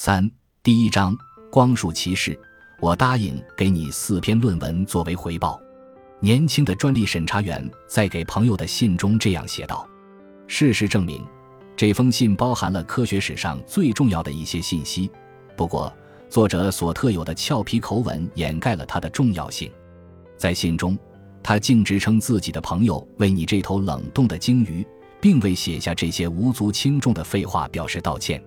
三第一章光束骑士，我答应给你四篇论文作为回报。年轻的专利审查员在给朋友的信中这样写道。事实证明，这封信包含了科学史上最重要的一些信息。不过，作者所特有的俏皮口吻掩盖了它的重要性。在信中，他径直称自己的朋友为你这头冷冻的鲸鱼，并未写下这些无足轻重的废话表示道歉。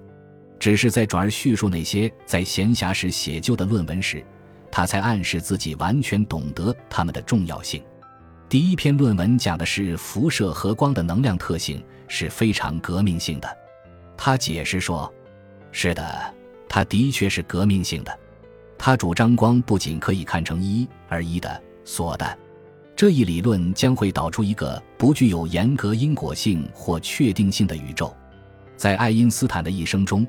只是在转而叙述那些在闲暇时写就的论文时，他才暗示自己完全懂得它们的重要性。第一篇论文讲的是辐射和光的能量特性是非常革命性的。他解释说：“是的，它的确是革命性的。他主张光不仅可以看成一而一的缩的，这一理论将会导出一个不具有严格因果性或确定性的宇宙。在爱因斯坦的一生中。”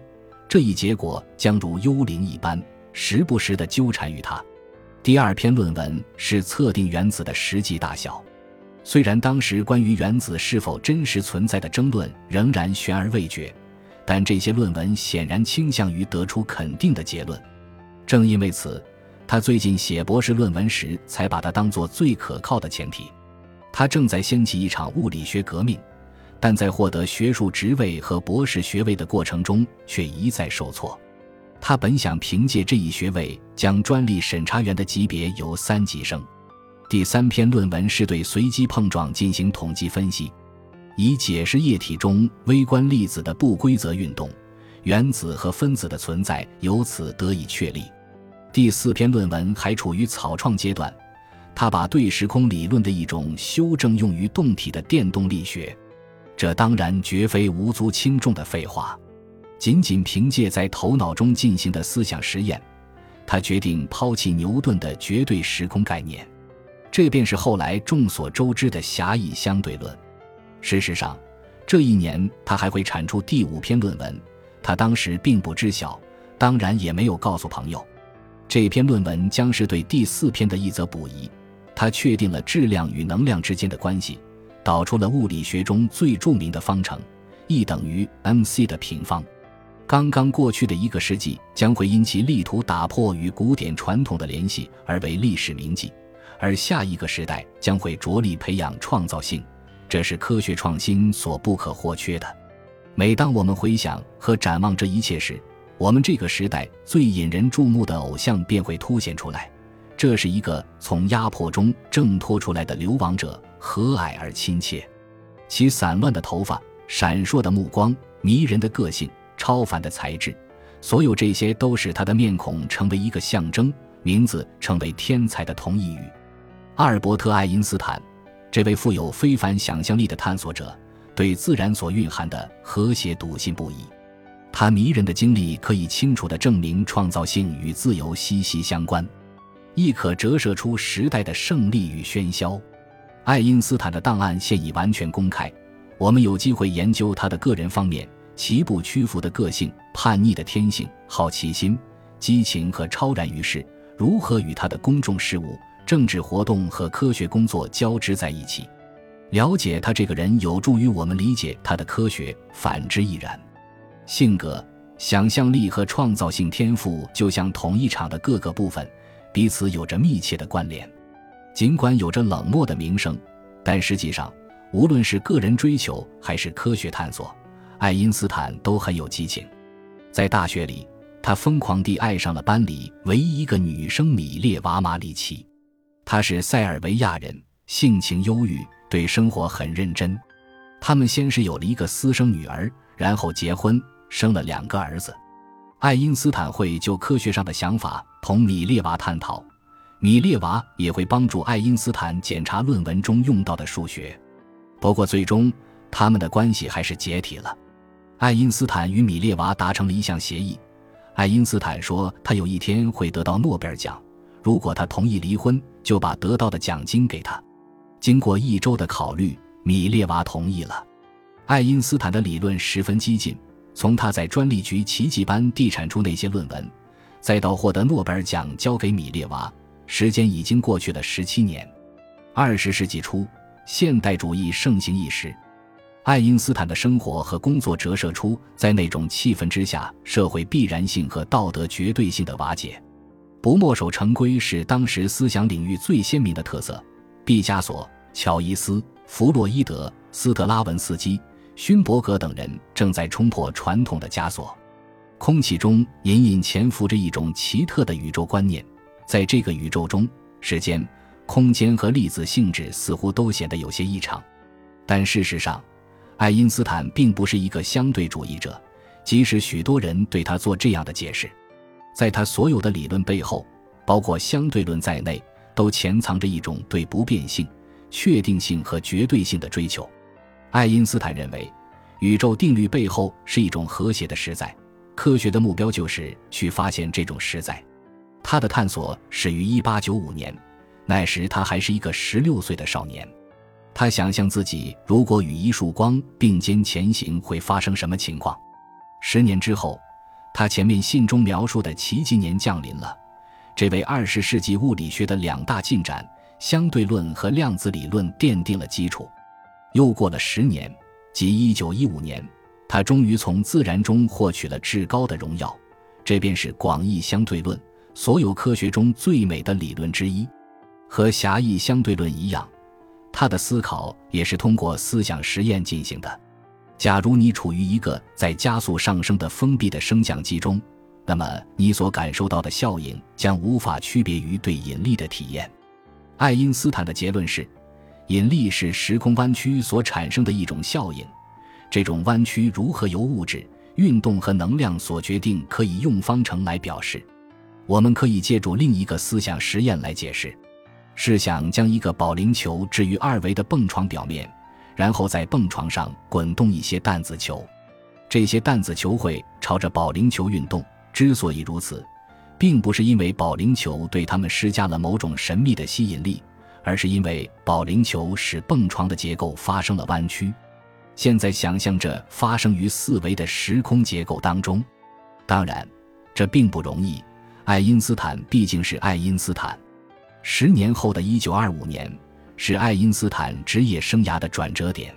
这一结果将如幽灵一般，时不时地纠缠于他。第二篇论文是测定原子的实际大小。虽然当时关于原子是否真实存在的争论仍然悬而未决，但这些论文显然倾向于得出肯定的结论。正因为此，他最近写博士论文时才把它当作最可靠的前提。他正在掀起一场物理学革命。但在获得学术职位和博士学位的过程中，却一再受挫。他本想凭借这一学位将专利审查员的级别由三级升。第三篇论文是对随机碰撞进行统计分析，以解释液体中微观粒子的不规则运动，原子和分子的存在由此得以确立。第四篇论文还处于草创阶段，他把对时空理论的一种修正用于动体的电动力学。这当然绝非无足轻重的废话。仅仅凭借在头脑中进行的思想实验，他决定抛弃牛顿的绝对时空概念，这便是后来众所周知的狭义相对论。事实上，这一年他还会产出第五篇论文，他当时并不知晓，当然也没有告诉朋友。这篇论文将是对第四篇的一则补遗，他确定了质量与能量之间的关系。导出了物理学中最著名的方程，E 等于 mc 的平方。刚刚过去的一个世纪将会因其力图打破与古典传统的联系而为历史铭记，而下一个时代将会着力培养创造性，这是科学创新所不可或缺的。每当我们回想和展望这一切时，我们这个时代最引人注目的偶像便会凸显出来。这是一个从压迫中挣脱出来的流亡者。和蔼而亲切，其散乱的头发、闪烁的目光、迷人的个性、超凡的才智，所有这些都使他的面孔成为一个象征，名字成为天才的同义语。阿尔伯特·爱因斯坦，这位富有非凡想象力的探索者，对自然所蕴含的和谐笃信不疑。他迷人的经历可以清楚地证明，创造性与自由息息相关，亦可折射出时代的胜利与喧嚣。爱因斯坦的档案现已完全公开，我们有机会研究他的个人方面：其不屈服的个性、叛逆的天性、好奇心、激情和超然于世，如何与他的公众事务、政治活动和科学工作交织在一起。了解他这个人，有助于我们理解他的科学，反之亦然。性格、想象力和创造性天赋就像同一场的各个部分，彼此有着密切的关联。尽管有着冷漠的名声，但实际上，无论是个人追求还是科学探索，爱因斯坦都很有激情。在大学里，他疯狂地爱上了班里唯一一个女生米列娃·马里奇。她是塞尔维亚人，性情忧郁，对生活很认真。他们先是有了一个私生女儿，然后结婚，生了两个儿子。爱因斯坦会就科学上的想法同米列娃探讨。米列娃也会帮助爱因斯坦检查论文中用到的数学，不过最终他们的关系还是解体了。爱因斯坦与米列娃达成了一项协议，爱因斯坦说他有一天会得到诺贝尔奖，如果他同意离婚，就把得到的奖金给他。经过一周的考虑，米列娃同意了。爱因斯坦的理论十分激进，从他在专利局奇迹般地产出那些论文，再到获得诺贝尔奖交给米列娃。时间已经过去了十七年，二十世纪初，现代主义盛行一时。爱因斯坦的生活和工作折射出，在那种气氛之下，社会必然性和道德绝对性的瓦解。不墨守成规是当时思想领域最鲜明的特色。毕加索、乔伊斯、弗洛伊德、斯特拉文斯基、勋伯格等人正在冲破传统的枷锁。空气中隐隐潜伏着一种奇特的宇宙观念，在这个宇宙中，时间、空间和粒子性质似乎都显得有些异常。但事实上，爱因斯坦并不是一个相对主义者，即使许多人对他做这样的解释。在他所有的理论背后，包括相对论在内，都潜藏着一种对不变性、确定性和绝对性的追求。爱因斯坦认为，宇宙定律背后是一种和谐的实在。科学的目标就是去发现这种实在。他的探索始于1895年，那时他还是一个16岁的少年。他想象自己如果与一束光并肩前行会发生什么情况。十年之后，他前面信中描述的奇迹年降临了，这为二十世纪物理学的两大进展——相对论和量子理论奠定了基础。又过了十年，即1915年。他终于从自然中获取了至高的荣耀，这便是广义相对论，所有科学中最美的理论之一。和狭义相对论一样，他的思考也是通过思想实验进行的。假如你处于一个在加速上升的封闭的升降机中，那么你所感受到的效应将无法区别于对引力的体验。爱因斯坦的结论是，引力是时空弯曲所产生的一种效应。这种弯曲如何由物质运动和能量所决定，可以用方程来表示。我们可以借助另一个思想实验来解释：试想将一个保龄球置于二维的蹦床表面，然后在蹦床上滚动一些弹子球，这些弹子球会朝着保龄球运动。之所以如此，并不是因为保龄球对它们施加了某种神秘的吸引力，而是因为保龄球使蹦床的结构发生了弯曲。现在想象着发生于四维的时空结构当中，当然，这并不容易。爱因斯坦毕竟是爱因斯坦。十年后的一九二五年是爱因斯坦职业生涯的转折点，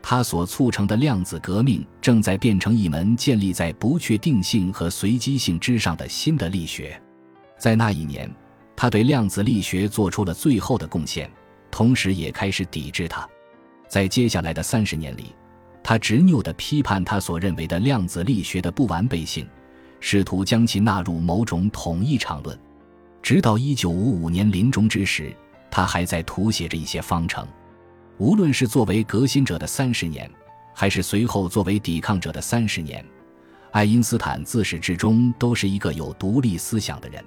他所促成的量子革命正在变成一门建立在不确定性和随机性之上的新的力学。在那一年，他对量子力学做出了最后的贡献，同时也开始抵制它。在接下来的三十年里，他执拗地批判他所认为的量子力学的不完备性，试图将其纳入某种统一场论。直到一九五五年临终之时，他还在涂写着一些方程。无论是作为革新者的三十年，还是随后作为抵抗者的三十年，爱因斯坦自始至终都是一个有独立思想的人。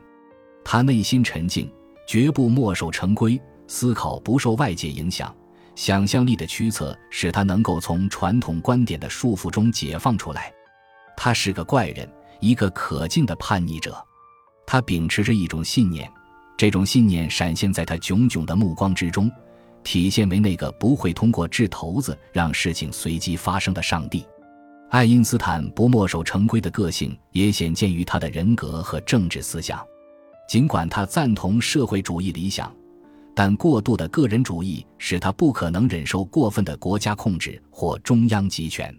他内心沉静，绝不墨守成规，思考不受外界影响。想象力的驱策使他能够从传统观点的束缚中解放出来。他是个怪人，一个可敬的叛逆者。他秉持着一种信念，这种信念闪现在他炯炯的目光之中，体现为那个不会通过掷骰子让事情随机发生的上帝。爱因斯坦不墨守成规的个性也显见于他的人格和政治思想。尽管他赞同社会主义理想。但过度的个人主义使他不可能忍受过分的国家控制或中央集权，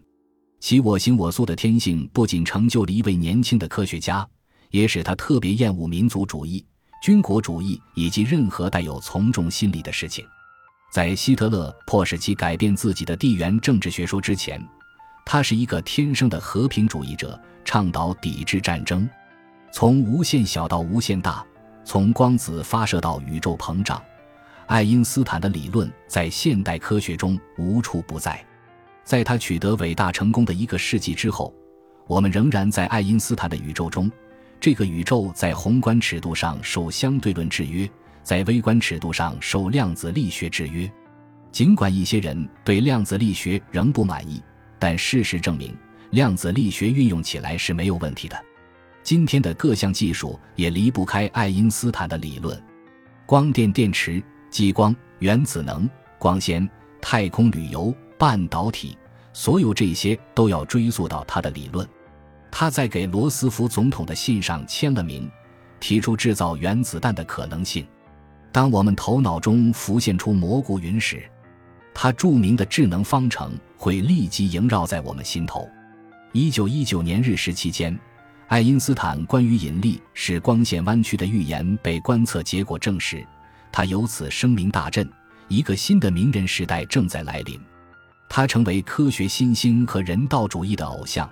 其我行我素的天性不仅成就了一位年轻的科学家，也使他特别厌恶民族主义、军国主义以及任何带有从众心理的事情。在希特勒迫使其改变自己的地缘政治学说之前，他是一个天生的和平主义者，倡导抵制战争，从无限小到无限大，从光子发射到宇宙膨胀。爱因斯坦的理论在现代科学中无处不在。在他取得伟大成功的一个世纪之后，我们仍然在爱因斯坦的宇宙中。这个宇宙在宏观尺度上受相对论制约，在微观尺度上受量子力学制约。尽管一些人对量子力学仍不满意，但事实证明，量子力学运用起来是没有问题的。今天的各项技术也离不开爱因斯坦的理论。光电电池。激光、原子能、光纤、太空旅游、半导体，所有这些都要追溯到他的理论。他在给罗斯福总统的信上签了名，提出制造原子弹的可能性。当我们头脑中浮现出蘑菇云时，他著名的智能方程会立即萦绕在我们心头。一九一九年日食期间，爱因斯坦关于引力使光线弯曲的预言被观测结果证实，他由此声名大振，一个新的名人时代正在来临。他成为科学新星和人道主义的偶像，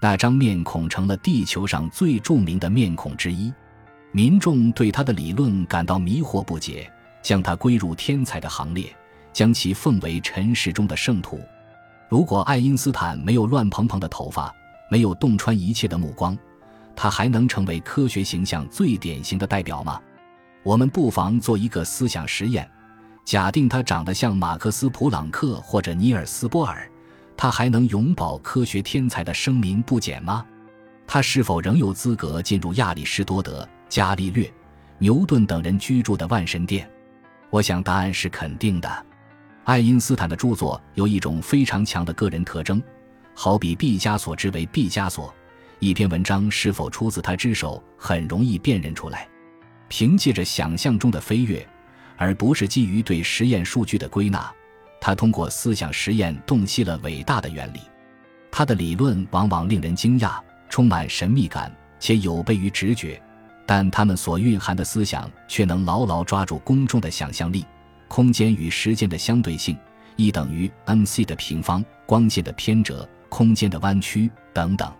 那张面孔成了地球上最著名的面孔之一。民众对他的理论感到迷惑不解，将他归入天才的行列，将其奉为尘世中的圣徒。如果爱因斯坦没有乱蓬蓬的头发，没有洞穿一切的目光，他还能成为科学形象最典型的代表吗？我们不妨做一个思想实验：假定他长得像马克思·普朗克或者尼尔斯·波尔，他还能永保科学天才的声名不减吗？他是否仍有资格进入亚里士多德？伽利略、牛顿等人居住的万神殿，我想答案是肯定的。爱因斯坦的著作有一种非常强的个人特征，好比毕加索之为毕加索，一篇文章是否出自他之手很容易辨认出来。凭借着想象中的飞跃，而不是基于对实验数据的归纳，他通过思想实验洞悉了伟大的原理。他的理论往往令人惊讶，充满神秘感，且有悖于直觉。但他们所蕴含的思想却能牢牢抓住公众的想象力。空间与时间的相对性，E 等于 mc 的平方，光线的偏折，空间的弯曲等等。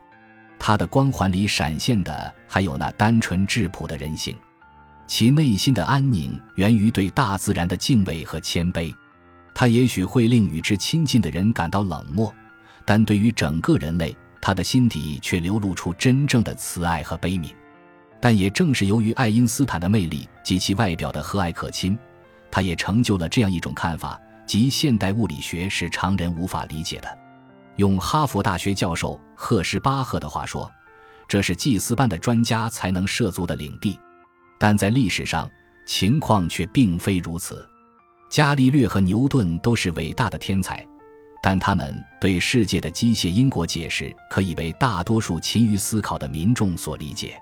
他的光环里闪现的还有那单纯质朴的人性，其内心的安宁源于对大自然的敬畏和谦卑。他也许会令与之亲近的人感到冷漠，但对于整个人类，他的心底却流露出真正的慈爱和悲悯。但也正是由于爱因斯坦的魅力及其外表的和蔼可亲，他也成就了这样一种看法：即现代物理学是常人无法理解的。用哈佛大学教授赫什巴赫的话说，这是祭司般的专家才能涉足的领地。但在历史上，情况却并非如此。伽利略和牛顿都是伟大的天才，但他们对世界的机械因果解释可以被大多数勤于思考的民众所理解。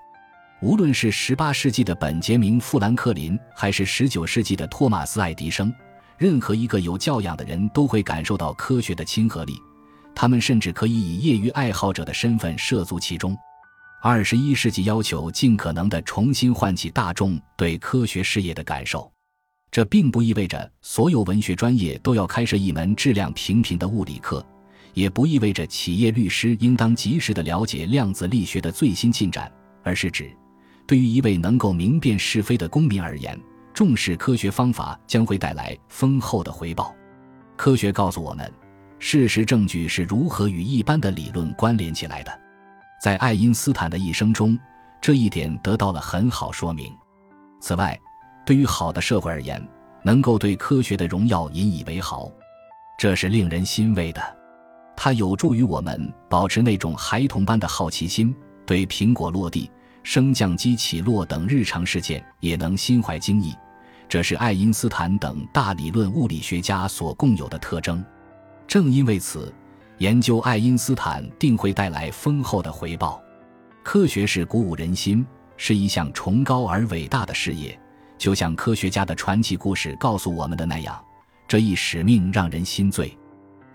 无论是18世纪的本杰明·富兰克林，还是19世纪的托马斯·爱迪生，任何一个有教养的人都会感受到科学的亲和力。他们甚至可以以业余爱好者的身份涉足其中。21世纪要求尽可能地重新唤起大众对科学事业的感受，这并不意味着所有文学专业都要开设一门质量平平的物理课，也不意味着企业律师应当及时地了解量子力学的最新进展，而是指。对于一位能够明辨是非的公民而言，重视科学方法将会带来丰厚的回报。科学告诉我们，事实证据是如何与一般的理论关联起来的。在爱因斯坦的一生中，这一点得到了很好说明。此外，对于好的社会而言，能够对科学的荣耀引以为豪，这是令人欣慰的。它有助于我们保持那种孩童般的好奇心，对苹果落地。升降机起落等日常事件也能心怀惊异，这是爱因斯坦等大理论物理学家所共有的特征。正因为此，研究爱因斯坦定会带来丰厚的回报。科学是鼓舞人心，是一项崇高而伟大的事业。就像科学家的传奇故事告诉我们的那样，这一使命让人心醉。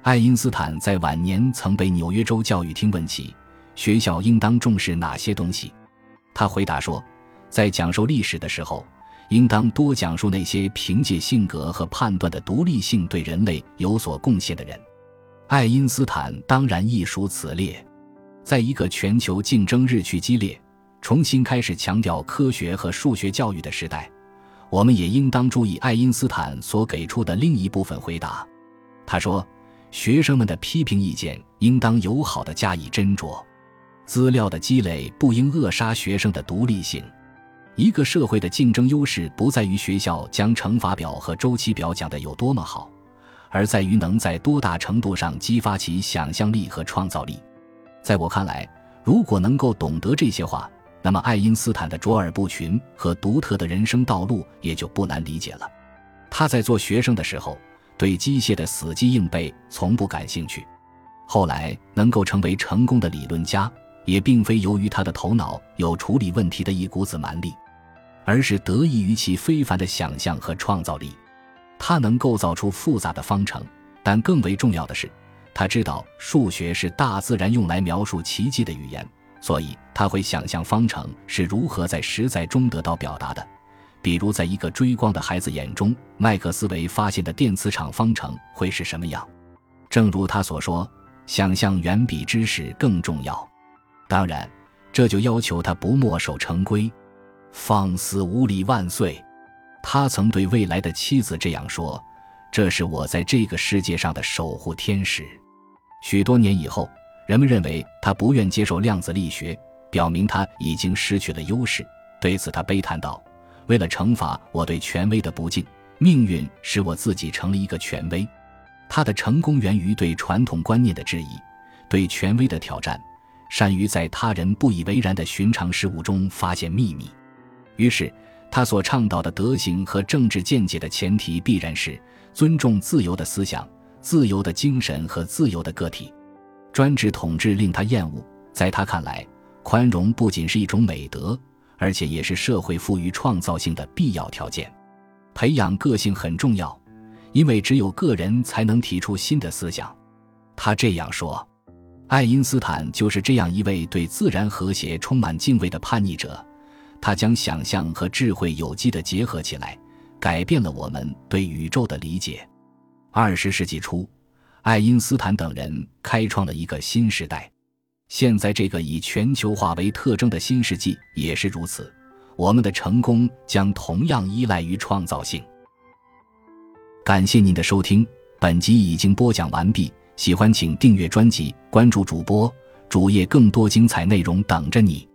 爱因斯坦在晚年曾被纽约州教育厅问起，学校应当重视哪些东西。他回答说，在讲授历史的时候，应当多讲述那些凭借性格和判断的独立性对人类有所贡献的人。爱因斯坦当然亦属此列。在一个全球竞争日趋激烈、重新开始强调科学和数学教育的时代，我们也应当注意爱因斯坦所给出的另一部分回答。他说：“学生们的批评意见应当友好的加以斟酌。”资料的积累不应扼杀学生的独立性。一个社会的竞争优势不在于学校将乘法表和周期表讲得有多么好，而在于能在多大程度上激发其想象力和创造力。在我看来，如果能够懂得这些话，那么爱因斯坦的卓尔不群和独特的人生道路也就不难理解了。他在做学生的时候，对机械的死记硬背从不感兴趣，后来能够成为成功的理论家。也并非由于他的头脑有处理问题的一股子蛮力，而是得益于其非凡的想象和创造力。他能构造出复杂的方程，但更为重要的是，他知道数学是大自然用来描述奇迹的语言，所以他会想象方程是如何在实在中得到表达的。比如，在一个追光的孩子眼中，麦克斯韦发现的电磁场方程会是什么样？正如他所说，想象远比知识更重要。当然，这就要求他不墨守成规。放肆无礼万岁！他曾对未来的妻子这样说：“这是我在这个世界上的守护天使。”许多年以后，人们认为他不愿接受量子力学，表明他已经失去了优势。对此，他悲叹道。为了惩罚我对权威的不敬，命运使我自己成了一个权威。他的成功源于对传统观念的质疑，对权威的挑战，善于在他人不以为然的寻常事物中发现秘密。于是，他所倡导的德行和政治见解的前提必然是尊重自由的思想、自由的精神和自由的个体。专制统治令他厌恶，在他看来，宽容不仅是一种美德。而且也是社会赋予创造性的必要条件，培养个性很重要，因为只有个人才能提出新的思想。他这样说。爱因斯坦就是这样一位对自然和谐充满敬畏的叛逆者，他将想象和智慧有机的结合起来，改变了我们对宇宙的理解。二十世纪初，爱因斯坦等人开创了一个新时代。现在这个以全球化为特征的新世纪也是如此，我们的成功将同样依赖于创造性。感谢您的收听，本集已经播讲完毕。喜欢请订阅专辑，关注主播主页，更多精彩内容等着你。